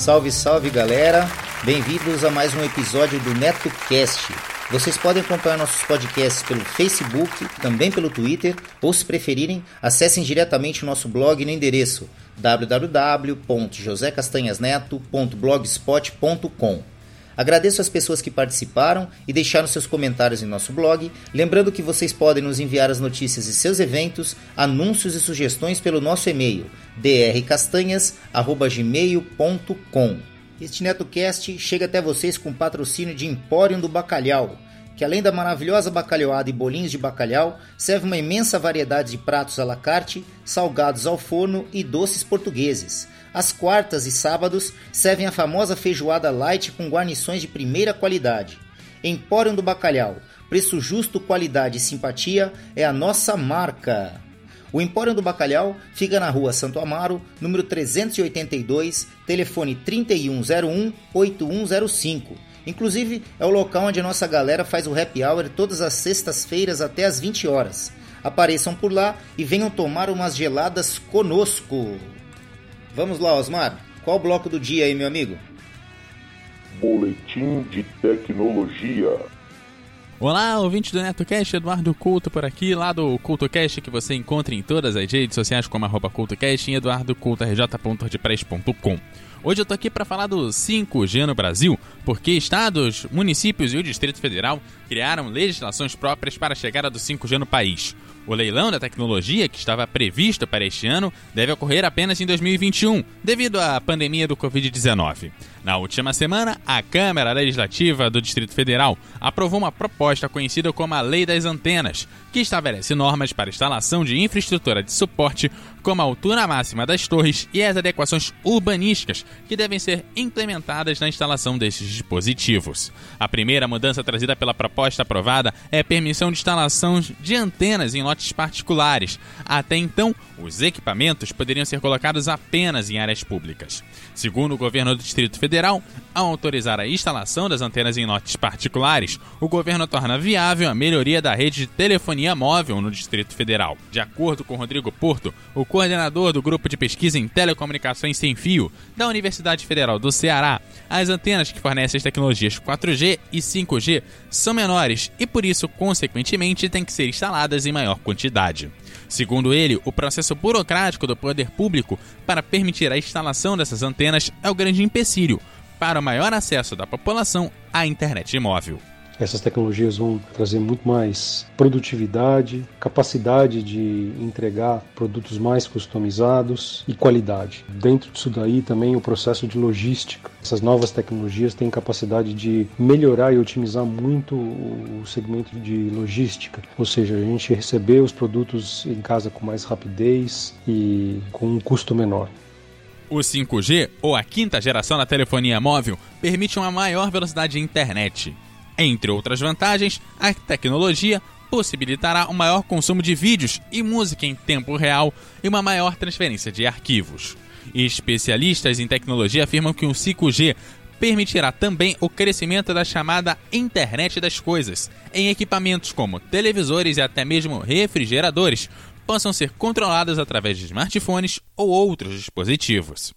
Salve, salve galera! Bem-vindos a mais um episódio do NetoCast. Vocês podem acompanhar nossos podcasts pelo Facebook, também pelo Twitter, ou se preferirem, acessem diretamente o nosso blog no endereço www.josecastanhasneto.blogspot.com. Agradeço as pessoas que participaram e deixaram seus comentários em nosso blog, lembrando que vocês podem nos enviar as notícias de seus eventos, anúncios e sugestões pelo nosso e-mail drcastanhas@gmail.com. Este NetoCast chega até vocês com patrocínio de Empório do Bacalhau, que além da maravilhosa bacalhoada e bolinhos de bacalhau, serve uma imensa variedade de pratos à la carte, salgados ao forno e doces portugueses. Às quartas e sábados servem a famosa feijoada light com guarnições de primeira qualidade. Empório do Bacalhau, preço justo, qualidade e simpatia é a nossa marca. O Empório do Bacalhau fica na rua Santo Amaro, número 382, telefone 3101-8105. Inclusive, é o local onde a nossa galera faz o happy hour todas as sextas-feiras até as 20 horas. Apareçam por lá e venham tomar umas geladas conosco. Vamos lá, Osmar. Qual o bloco do dia aí, meu amigo? Boletim de Tecnologia. Olá, ouvinte do NetoCast, Eduardo Couto por aqui, lá do CoutoCast que você encontra em todas as redes sociais como arroba CoutoCast e eduardocoutorj.wordpress.com. Hoje eu tô aqui para falar do 5G no Brasil, porque estados, municípios e o Distrito Federal criaram legislações próprias para a chegada do 5G no país. O leilão da tecnologia, que estava previsto para este ano, deve ocorrer apenas em 2021, devido à pandemia do Covid-19. Na última semana, a Câmara Legislativa do Distrito Federal aprovou uma proposta conhecida como a Lei das Antenas, que estabelece normas para instalação de infraestrutura de suporte, como a altura máxima das torres e as adequações urbanísticas que devem ser implementadas na instalação destes dispositivos. A primeira mudança trazida pela proposta aprovada é a permissão de instalação de antenas em lotes particulares. Até então, os equipamentos poderiam ser colocados apenas em áreas públicas. Segundo o governo do Distrito Federal, ao autorizar a instalação das antenas em lotes particulares, o governo torna viável a melhoria da rede de telefonia móvel no Distrito Federal. De acordo com Rodrigo Porto, o coordenador do grupo de pesquisa em telecomunicações sem fio da Universidade Federal do Ceará, as antenas que fornecem as tecnologias 4G e 5G são menores e por isso, consequentemente, têm que ser instaladas em maior quantidade. Segundo ele, o processo burocrático do poder público para permitir a instalação dessas antenas é o grande empecilho para o maior acesso da população à internet móvel. Essas tecnologias vão trazer muito mais produtividade, capacidade de entregar produtos mais customizados e qualidade. Dentro disso daí também o processo de logística. Essas novas tecnologias têm capacidade de melhorar e otimizar muito o segmento de logística, ou seja, a gente receber os produtos em casa com mais rapidez e com um custo menor. O 5G, ou a quinta geração da telefonia móvel, permite uma maior velocidade de internet. Entre outras vantagens, a tecnologia possibilitará um maior consumo de vídeos e música em tempo real e uma maior transferência de arquivos. Especialistas em tecnologia afirmam que o 5G permitirá também o crescimento da chamada internet das coisas, em equipamentos como televisores e até mesmo refrigeradores possam ser controlados através de smartphones ou outros dispositivos.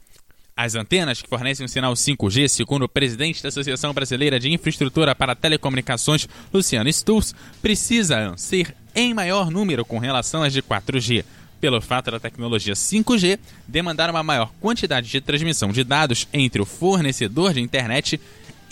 As antenas que fornecem o sinal 5G, segundo o presidente da Associação Brasileira de Infraestrutura para Telecomunicações, Luciano Stulz, precisam ser em maior número com relação às de 4G, pelo fato da tecnologia 5G demandar uma maior quantidade de transmissão de dados entre o fornecedor de internet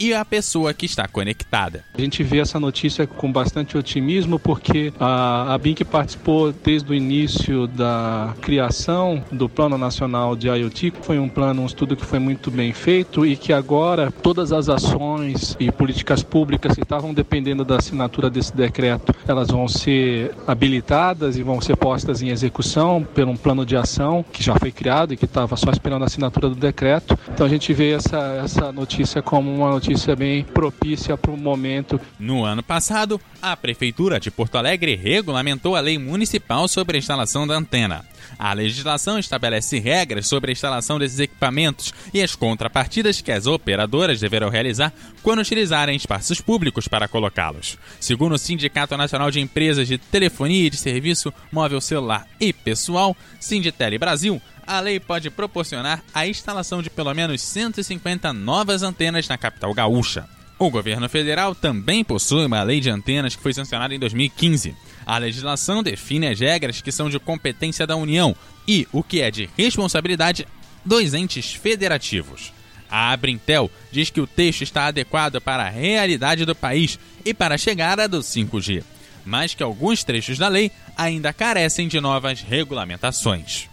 e a pessoa que está conectada. A gente vê essa notícia com bastante otimismo porque a, a BINC participou desde o início da criação do Plano Nacional de IoT. Foi um plano, um estudo que foi muito bem feito e que agora todas as ações e políticas públicas que estavam dependendo da assinatura desse decreto, elas vão ser habilitadas e vão ser postas em execução por um plano de ação que já foi criado e que estava só esperando a assinatura do decreto. Então a gente vê essa, essa notícia como uma notícia notícia bem propícia para o momento. No ano passado, a Prefeitura de Porto Alegre regulamentou a lei municipal sobre a instalação da antena. A legislação estabelece regras sobre a instalação desses equipamentos e as contrapartidas que as operadoras deverão realizar quando utilizarem espaços públicos para colocá-los. Segundo o Sindicato Nacional de Empresas de Telefonia e de Serviço Móvel Celular e Pessoal, Sinditele Brasil, a lei pode proporcionar a instalação de pelo menos 150 novas antenas na capital gaúcha. O governo federal também possui uma lei de antenas que foi sancionada em 2015. A legislação define as regras que são de competência da União e o que é de responsabilidade dos entes federativos. A Abrintel diz que o texto está adequado para a realidade do país e para a chegada do 5G, mas que alguns trechos da lei ainda carecem de novas regulamentações.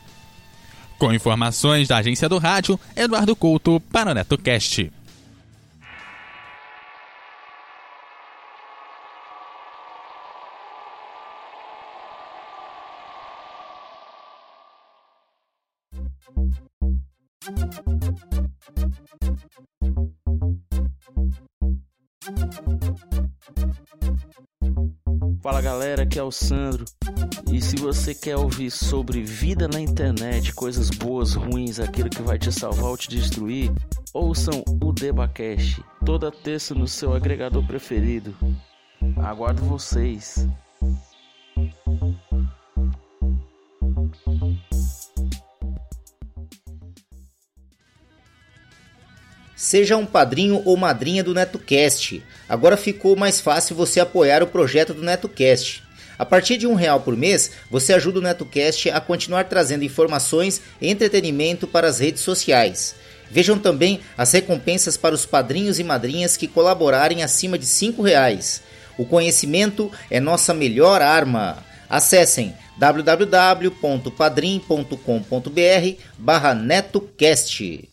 Com informações da agência do rádio, Eduardo Couto para o NetoCast. Fala galera, aqui é o Sandro. E se você quer ouvir sobre vida na internet, coisas boas, ruins, aquilo que vai te salvar ou te destruir, ouçam o Debacast, toda terça no seu agregador preferido. Aguardo vocês. Seja um padrinho ou madrinha do NetoCast. Agora ficou mais fácil você apoiar o projeto do NetoCast. A partir de um real por mês, você ajuda o NetoCast a continuar trazendo informações e entretenimento para as redes sociais. Vejam também as recompensas para os padrinhos e madrinhas que colaborarem acima de cinco reais. O conhecimento é nossa melhor arma. Acessem www.padrim.com.br barra netocast.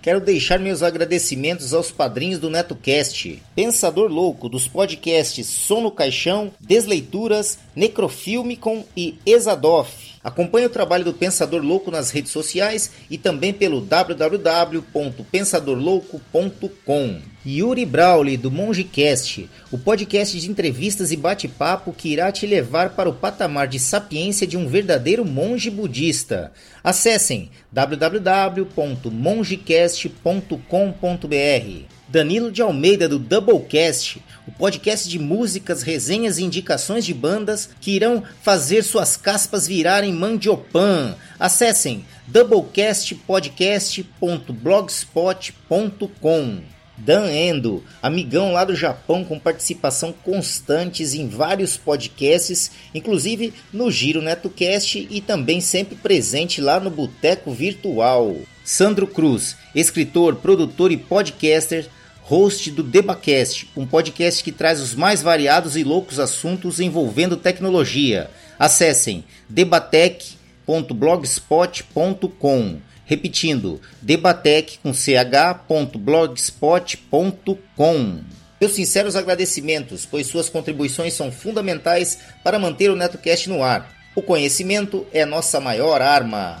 Quero deixar meus agradecimentos aos padrinhos do NetoCast, Pensador Louco dos podcasts Som no Caixão, Desleituras, Necrofilmicon e Exadoff. Acompanhe o trabalho do Pensador Louco nas redes sociais e também pelo www.pensadorlouco.com. Yuri Brawley do MongeCast, o podcast de entrevistas e bate-papo que irá te levar para o patamar de sapiência de um verdadeiro monge budista. Acessem www.mongecast.com.br. Danilo de Almeida do Doublecast, o podcast de músicas, resenhas e indicações de bandas que irão fazer suas caspas virarem mandiopan. Acessem doublecastpodcast.blogspot.com. Dan Endo, amigão lá do Japão com participação constantes em vários podcasts, inclusive no Giro NetoCast e também sempre presente lá no Boteco Virtual. Sandro Cruz, escritor, produtor e podcaster, host do Debacast, um podcast que traz os mais variados e loucos assuntos envolvendo tecnologia. Acessem debatec.blogspot.com. Repetindo, debatec com ch.blogspot.com. Meus sinceros agradecimentos, pois suas contribuições são fundamentais para manter o NetoCast no ar. O conhecimento é nossa maior arma.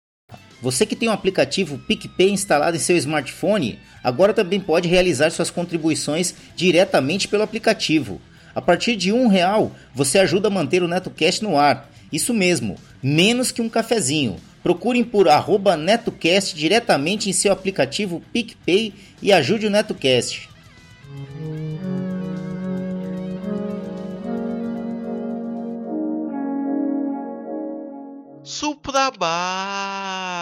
Você que tem um aplicativo PicPay instalado em seu smartphone, agora também pode realizar suas contribuições diretamente pelo aplicativo. A partir de um real, você ajuda a manter o NetoCast no ar. Isso mesmo, menos que um cafezinho. Procurem por NetoCast diretamente em seu aplicativo PicPay e ajude o NetoCast. Suprabá,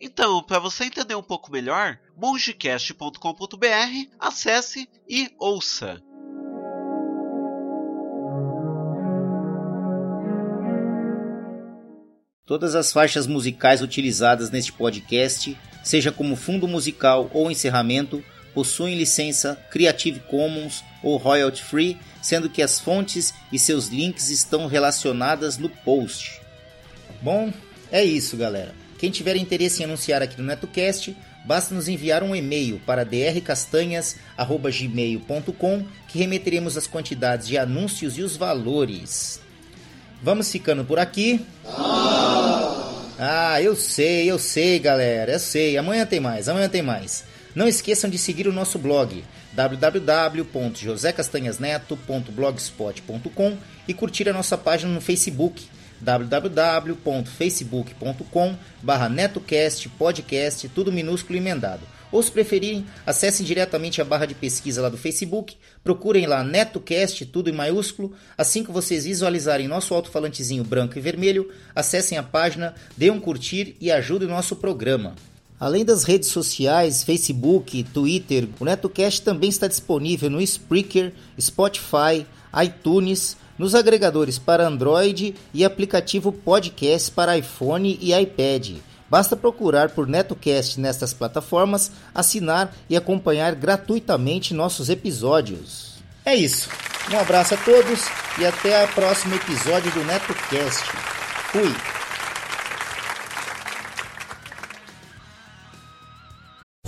Então, para você entender um pouco melhor, mongecast.com.br, acesse e ouça. Todas as faixas musicais utilizadas neste podcast, seja como fundo musical ou encerramento, possuem licença Creative Commons ou royalty free, sendo que as fontes e seus links estão relacionadas no post. Bom, é isso, galera. Quem tiver interesse em anunciar aqui no NetoCast, basta nos enviar um e-mail para drcastanhas@gmail.com que remeteremos as quantidades de anúncios e os valores. Vamos ficando por aqui. Ah, eu sei, eu sei, galera, eu sei. Amanhã tem mais, amanhã tem mais. Não esqueçam de seguir o nosso blog www.josecastanhasneto.blogspot.com e curtir a nossa página no Facebook www.facebook.com barra netocast podcast, tudo minúsculo e emendado. Ou se preferirem, acessem diretamente a barra de pesquisa lá do Facebook, procurem lá NetoCast, tudo em maiúsculo. Assim que vocês visualizarem nosso alto-falantezinho branco e vermelho, acessem a página, dêem um curtir e ajudem o nosso programa. Além das redes sociais, Facebook, Twitter, o NetoCast também está disponível no Spreaker, Spotify, iTunes, nos agregadores para Android e aplicativo podcast para iPhone e iPad. Basta procurar por NetoCast nestas plataformas, assinar e acompanhar gratuitamente nossos episódios. É isso. Um abraço a todos e até o próximo episódio do NetoCast. Fui!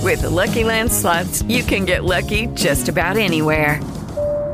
With the Lucky Land slots, you can get lucky just about anywhere.